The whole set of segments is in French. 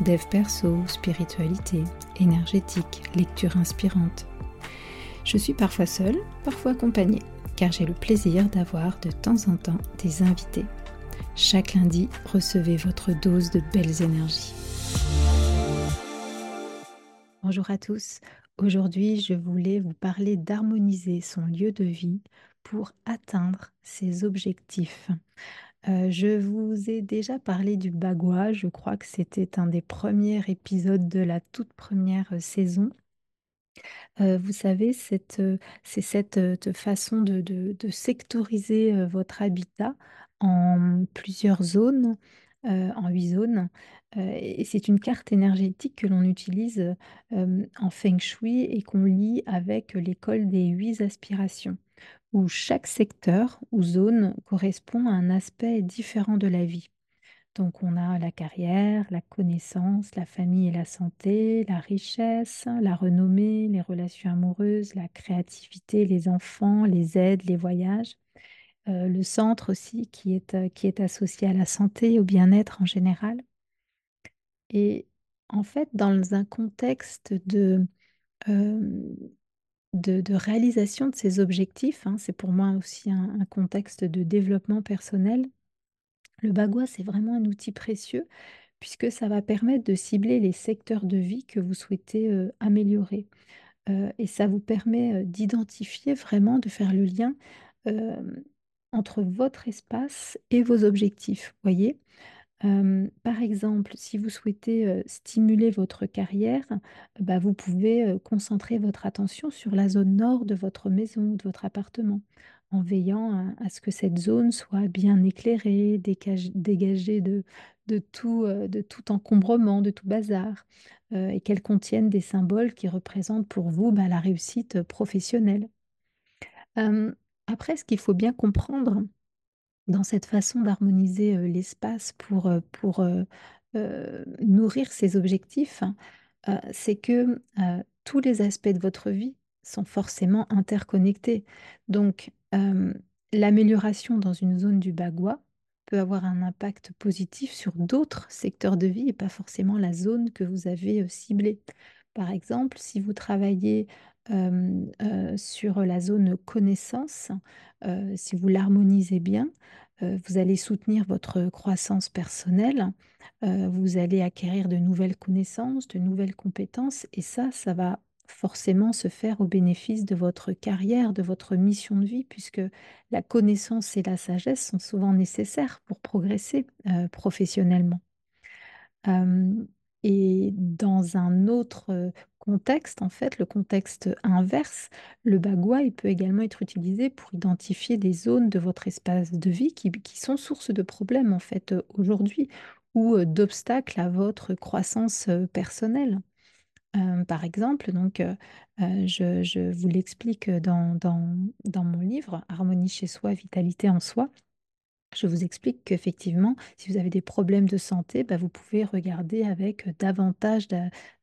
dev perso, spiritualité, énergétique, lecture inspirante. Je suis parfois seule, parfois accompagnée, car j'ai le plaisir d'avoir de temps en temps des invités. Chaque lundi, recevez votre dose de belles énergies. Bonjour à tous. Aujourd'hui, je voulais vous parler d'harmoniser son lieu de vie pour atteindre ses objectifs. Euh, je vous ai déjà parlé du bagua, je crois que c'était un des premiers épisodes de la toute première euh, saison. Euh, vous savez, c'est cette façon de, sectoriser votre habitat en plusieurs zones, en huit zones. et c'est une carte énergétique que l'on utilise en feng shui et qu'on lit avec l'école des huit aspirations où chaque secteur ou zone correspond à un aspect différent de la vie. Donc on a la carrière, la connaissance, la famille et la santé, la richesse, la renommée, les relations amoureuses, la créativité, les enfants, les aides, les voyages. Euh, le centre aussi qui est, euh, qui est associé à la santé, au bien-être en général. Et en fait, dans un contexte de, euh, de, réalisation de ces objectifs, hein, c'est pour moi aussi un, contexte de développement personnel. Le bagua, c'est vraiment un outil précieux puisque ça va permettre de cibler les secteurs de vie que vous souhaitez euh, améliorer. Euh, et ça vous permet euh, d'identifier vraiment, de faire le lien entre votre espace et vos objectifs. Voyez, par exemple, si vous souhaitez stimuler votre carrière, bah, vous pouvez concentrer votre attention sur la zone nord de votre maison ou de votre appartement, en veillant à, ce que cette zone soit bien éclairée, dégagée de, tout encombrement, de tout bazar, et qu'elle contienne des symboles qui représentent pour vous bah, la réussite professionnelle. après, ce qu'il faut bien comprendre, dans cette façon d'harmoniser l'espace pour, pour nourrir ses objectifs, hein, c'est que tous les aspects de votre vie sont forcément interconnectés. Donc, l'amélioration dans une zone du bagua peut avoir un impact positif sur d'autres secteurs de vie et pas forcément la zone que vous avez ciblée. Par exemple, si vous travaillez sur la zone connaissance, si vous l'harmonisez bien, vous allez soutenir votre croissance personnelle, vous allez acquérir de nouvelles connaissances, de nouvelles compétences, et ça, ça va forcément se faire au bénéfice de votre carrière, de votre mission de vie, puisque la connaissance et la sagesse sont souvent nécessaires pour progresser professionnellement. et dans un autre contexte, en fait, le contexte inverse, le bagua, il peut également être utilisé pour identifier des zones de votre espace de vie qui, sont source de problèmes, en fait, euh, aujourd'hui, ou euh, d'obstacles à votre croissance euh, personnelle. par exemple, donc, je, vous l'explique dans, dans mon livre Harmonie chez soi, vitalité en soi. Je vous explique qu'effectivement, si vous avez des problèmes de santé, bah, vous pouvez regarder avec davantage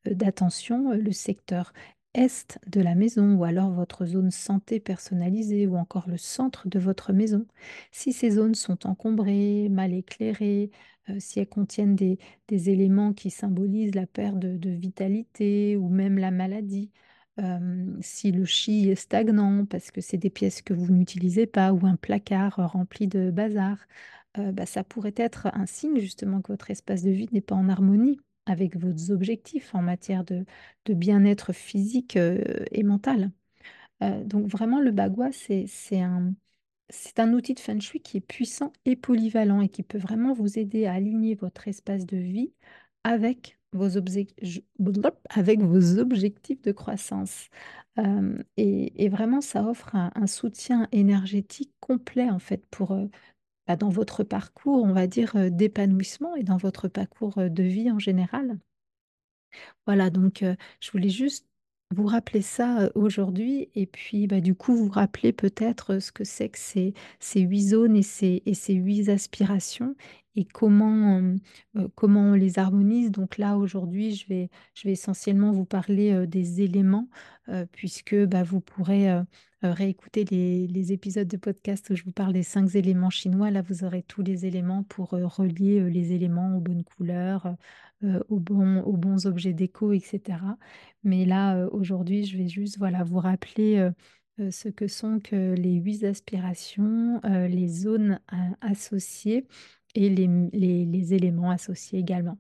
d'attention le secteur est de la maison ou alors votre zone santé personnalisée ou encore le centre de votre maison. Si ces zones sont encombrées, mal éclairées, si elles contiennent des, éléments qui symbolisent la perte de vitalité ou même la maladie, si le chi est stagnant parce que c'est des pièces que vous n'utilisez pas ou un placard rempli de bazar, bah, ça pourrait être un signe justement que votre espace de vie n'est pas en harmonie avec vos objectifs en matière de, bien-être physique et mental. donc vraiment, le bagua, c'est un outil de feng shui qui est puissant et polyvalent et qui peut vraiment vous aider à aligner votre espace de vie avec vos, avec vos objectifs de croissance. et, vraiment, ça offre un, soutien énergétique complet, en fait, pour, bah, dans votre parcours, on va dire, d'épanouissement et dans votre parcours de vie en général. Voilà, donc je voulais juste vous rappeler ça, aujourd'hui et puis, bah, du coup, vous rappeler peut-être, ce que c'est que ces 8 zones et ces 8 aspirations et comment, comment on les harmonise. Donc là, aujourd'hui, je vais je vais essentiellement vous parler, des éléments, puisque, bah, vous pourrez, réécouter les les épisodes de podcast où je vous parle des 5 éléments chinois. Là, vous aurez tous les éléments pour, relier, les éléments aux bonnes couleurs, aux bons aux bons objets déco et cetera. Mais là, aujourd'hui, je vais juste, voilà, vous rappeler, ce que sont que les 8 aspirations, les zones associées et les les éléments associés également.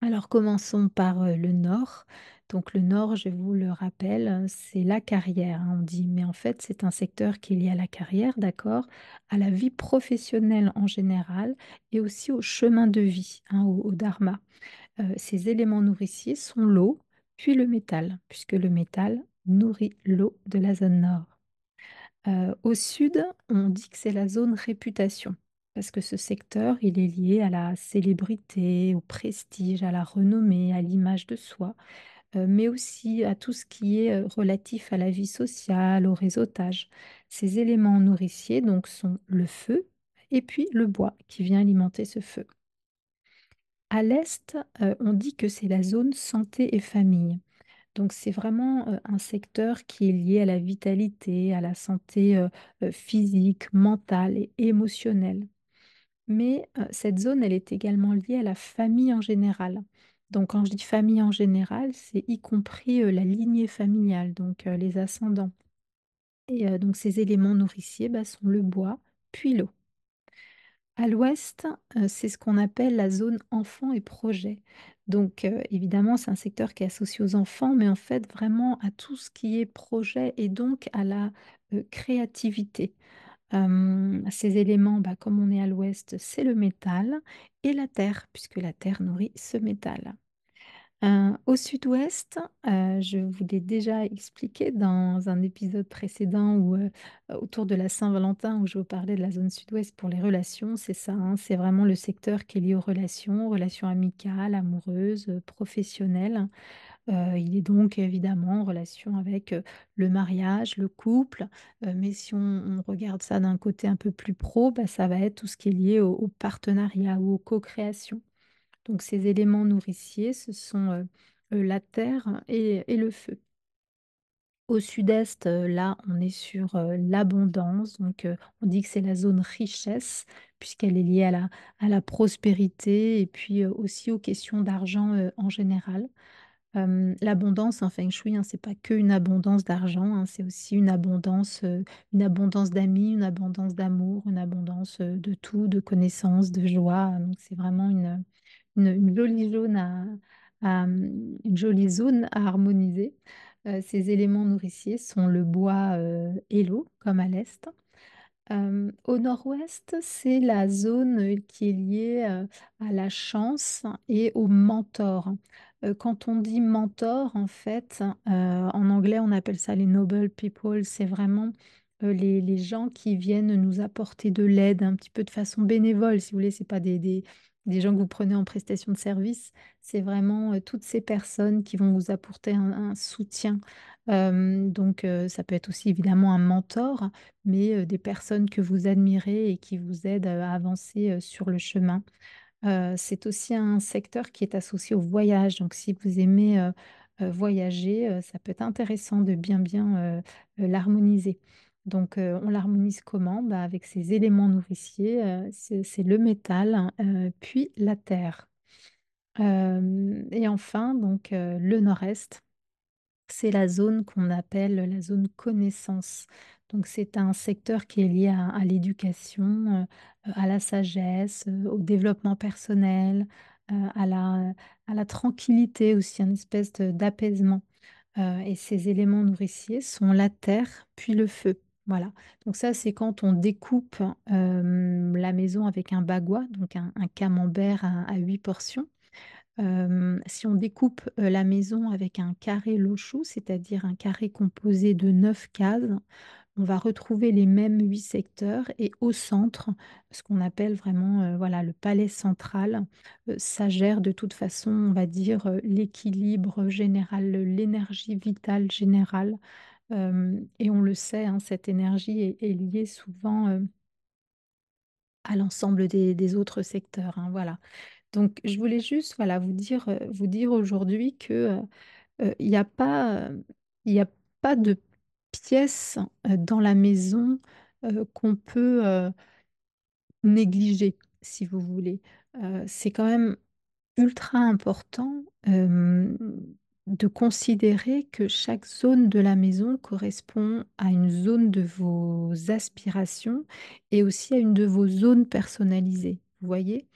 Alors commençons par, heu, le nord. Donc le nord, je vous le rappelle, c'est la carrière, hein, on dit, mais en fait, c'est un secteur qui est lié à la carrière, d'accord? À la vie professionnelle en général et aussi au chemin de vie, hein, au dharma. Heu, ces éléments nourriciers sont l'eau, puis le métal, puisque le métal nourrit l'eau de la zone nord. Heu, au sud, on dit que c'est la zone réputation, parce que ce secteur, il est lié à la célébrité, au prestige, à la renommée, à l'image de soi, heu, mais aussi à tout ce qui est, heu, relatif à la vie sociale, au réseautage. Ces éléments nourriciers donc sont le feu et puis le bois qui vient alimenter ce feu. À l'est, heu, on dit que c'est la zone santé et famille. Donc c'est vraiment, un secteur qui est lié à la vitalité, à la santé, physique, mentale et émotionnelle. Mais, heu, cette zone, elle est également liée à la famille en général. Donc quand je dis famille en général, c'est y compris, heu, la lignée familiale, donc heu, les ascendants et donc ces éléments nourriciers, bah, sont le bois, puis l'eau. À l'ouest, c'est ce qu'on appelle la zone enfants et projets. Donc, évidemment, c'est un secteur qui est associé aux enfants, mais en fait, vraiment à tout ce qui est projet et donc à la, créativité. Ces éléments, bah, comme on est à l'ouest, c'est le métal et la terre, puisque la terre nourrit ce métal. Au sud-ouest, je vous l'ai déjà expliqué dans un épisode précédent où, autour de la Saint-Valentin, où je vous parlais de la zone sud-ouest pour les relations, c'est ça, hein, c'est vraiment le secteur qui est lié aux relations, relations amicales, amoureuses, professionnelles. Heu, il est donc évidemment en relation avec, le mariage, le couple, mais si on regarde ça d'un côté un peu plus pro, bah, ça va être tout ce qui est lié au partenariat ou aux co-créations. Donc ces éléments nourriciers, ce sont, la terre et le feu. Au sud-est, là, on est sur, l'abondance, donc on dit que c'est la zone richesse puisqu'elle est liée à la prospérité et puis, aussi aux questions d'argent, en général. L'abondance en feng shui, hein, c'est pas qu'une abondance d'argent, hein, c'est aussi une abondance, une abondance d'amis, une abondance d'amour, une abondance, de tout, de connaissances, de joie, donc c'est vraiment une, mmh, jolie zone à harmoniser. Ces éléments nourriciers sont le bois, et l'eau, comme à l'est. Au nord-ouest, c'est la zone, qui est liée, à la chance et au mentor. Heu, quand on dit mentor, en fait, heu, en anglais, on appelle ça les noble people. C'est vraiment, heu, les les gens qui viennent nous apporter de l'aide un petit peu de façon bénévole, si vous voulez. C'est pas des des des gens que vous prenez en prestation de service. C'est vraiment, toutes ces personnes qui vont vous apporter un soutien. Donc ça peut être aussi évidemment un mentor, mais des personnes que vous admirez et qui vous aident, à avancer, sur le chemin. C'est aussi un secteur qui est associé au voyage, donc si vous aimez, voyager, ça peut être intéressant de bien, bien, l'harmoniser. Donc on l'harmonise comment? Bah, avec ces éléments nourriciers, c'est le métal, puis la terre. Et enfin donc le nord-est. C'est la zone qu'on appelle la zone connaissance. Donc c'est un secteur qui est lié à l'éducation, heu, à la sagesse, heu, au développement personnel, à la tranquillité aussi, une espèce d'apaisement. Et ces éléments nourriciers sont la terre, puis le feu. Voilà. Donc ça, c'est quand on découpe, la maison avec un bagua, donc un camembert à 8 portions. Si on découpe, la maison avec un carré lochou, c'est-à-dire un carré composé de 9 cases, on va retrouver les mêmes huit secteurs et au centre, ce qu'on appelle vraiment euh, voilà, le palais central, euh, ça gère de toute façon, on va dire, euh, l'équilibre général, l'énergie vitale générale. et on le sait, hein, cette énergie est, liée souvent à l'ensemble des, autres secteurs. Hein, voilà. Donc, je voulais juste vous dire, vous dire aujourd'hui que il n'y a pas de pièce dans la maison qu'on peut négliger, si vous voulez. c'est quand même ultra important de considérer que chaque zone de la maison correspond à une zone de vos aspirations et aussi à une de vos zones personnalisées. Vous voyez?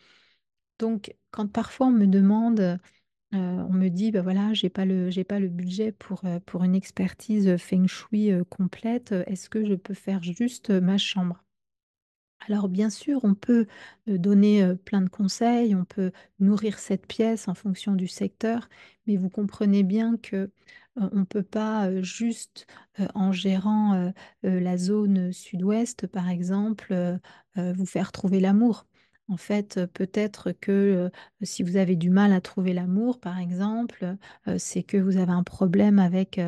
Donc, quand parfois on me demande euh, on me dit, bah voilà, j'ai pas le, budget pour, euh, pour une expertise feng shui euh, complète. Est-ce que je peux faire juste ma chambre? Alors bien sûr, on peut donner plein de conseils, on peut nourrir cette pièce en fonction du secteur, mais vous comprenez bien que on ne peut pas juste en gérant la zone sud-ouest, par exemple, vous faire trouver l'amour. En fait, peut-être que si vous avez du mal à trouver l'amour, par exemple, c'est que vous avez un problème avec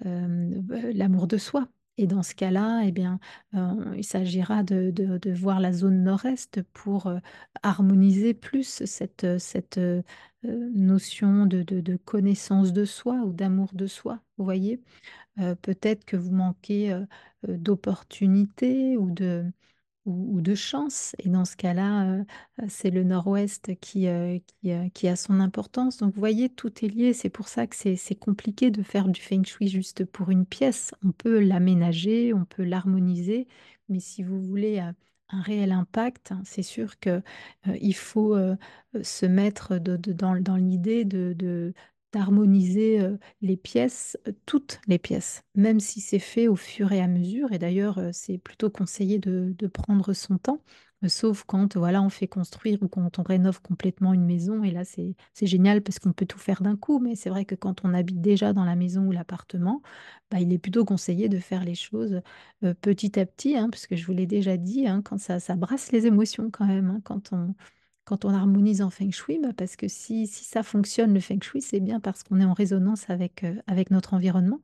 l'amour de soi. Et dans ce cas-là, eh bien, il s'agira de, voir la zone nord-est pour harmoniser plus cette, cette notion de, de, connaissance de soi ou d'amour de soi. Vous voyez, peut-être que vous manquez d'opportunités ou de, ou, de chance. Et dans ce cas-là, euh, euh, c'est le nord-ouest qui, euh, qui, a son importance. Donc vous voyez, tout est lié. C'est pour ça que c'est compliqué de faire du feng shui juste pour une pièce. On peut l'aménager, on peut l'harmoniser, mais si vous voulez un réel impact, hein, c'est sûr qu'il il faut se mettre dans, dans l'idée de, d'harmoniser les pièces, toutes les pièces, même si c'est fait au fur et à mesure. Et d'ailleurs, c'est plutôt conseillé de, prendre son temps, sauf quand voilà, on fait construire ou quand on rénove complètement une maison. Et là, c'est génial parce qu'on peut tout faire d'un coup. Mais c'est vrai que quand on habite déjà dans la maison ou l'appartement, bah, il est plutôt conseillé de faire les choses petit à petit, hein, parce que je vous l'ai déjà dit, hein, quand ça, ça brasse les émotions quand même, hein, quand on quand on harmonise en feng shui, bah, parce que si, ça fonctionne, le feng shui, c'est bien parce qu'on est en résonance avec, euh, notre environnement.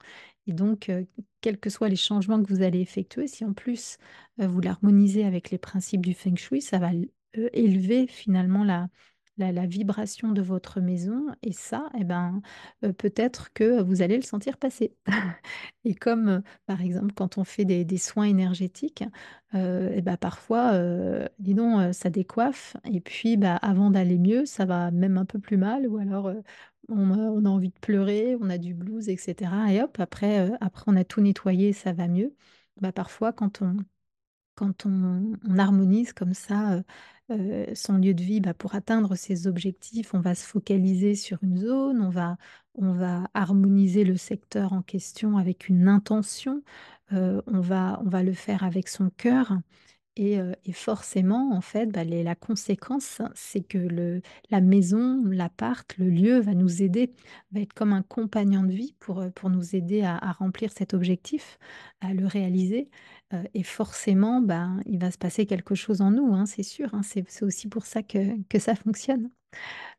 Et donc, euh, quels que soient les changements que vous allez effectuer, si en plus euh, vous l'harmonisez avec les principes du feng shui, ça va élever finalement la, la, vibration de votre maison. Et ça, eh ben, peut-être que vous allez le sentir passer. et comme, par exemple, quand on fait des, soins énergétiques, eh ben, parfois, dis donc, ça décoiffe. Et puis, bah, avant d'aller mieux, ça va même un peu plus mal. Ou alors, on, a envie de pleurer, on a du blues, etc. Et hop, après, après on a tout nettoyé, ça va mieux. Bah, parfois, quand on, quand on, harmonise comme ça son lieu de vie, bah, pour atteindre ses objectifs, on va se focaliser sur une zone, on va, on va harmoniser le secteur en question avec une intention, on, va, on va le faire avec son cœur. Et, forcément, en fait, bah, la conséquence, c'est que le, la maison, l'appart, le lieu va nous aider, va être comme un compagnon de vie pour, pour nous aider à, remplir cet objectif, à le réaliser. Et forcément, bah, il va se passer quelque chose en nous, hein, c'est sûr. Hein, c'est aussi pour ça que, que ça fonctionne.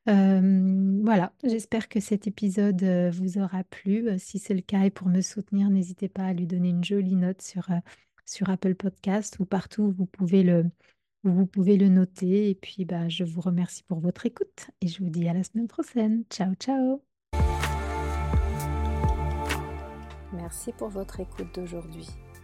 voilà, j'espère que cet épisode vous aura plu. Si c'est le cas et pour me soutenir, n'hésitez pas à lui donner une jolie note sur sur Apple Podcast ou partout où vous pouvez le, vous pouvez le noter. Et puis, bah, je vous remercie pour votre écoute et je vous dis à la semaine prochaine. Ciao, ciao. Merci pour votre écoute d'aujourd'hui.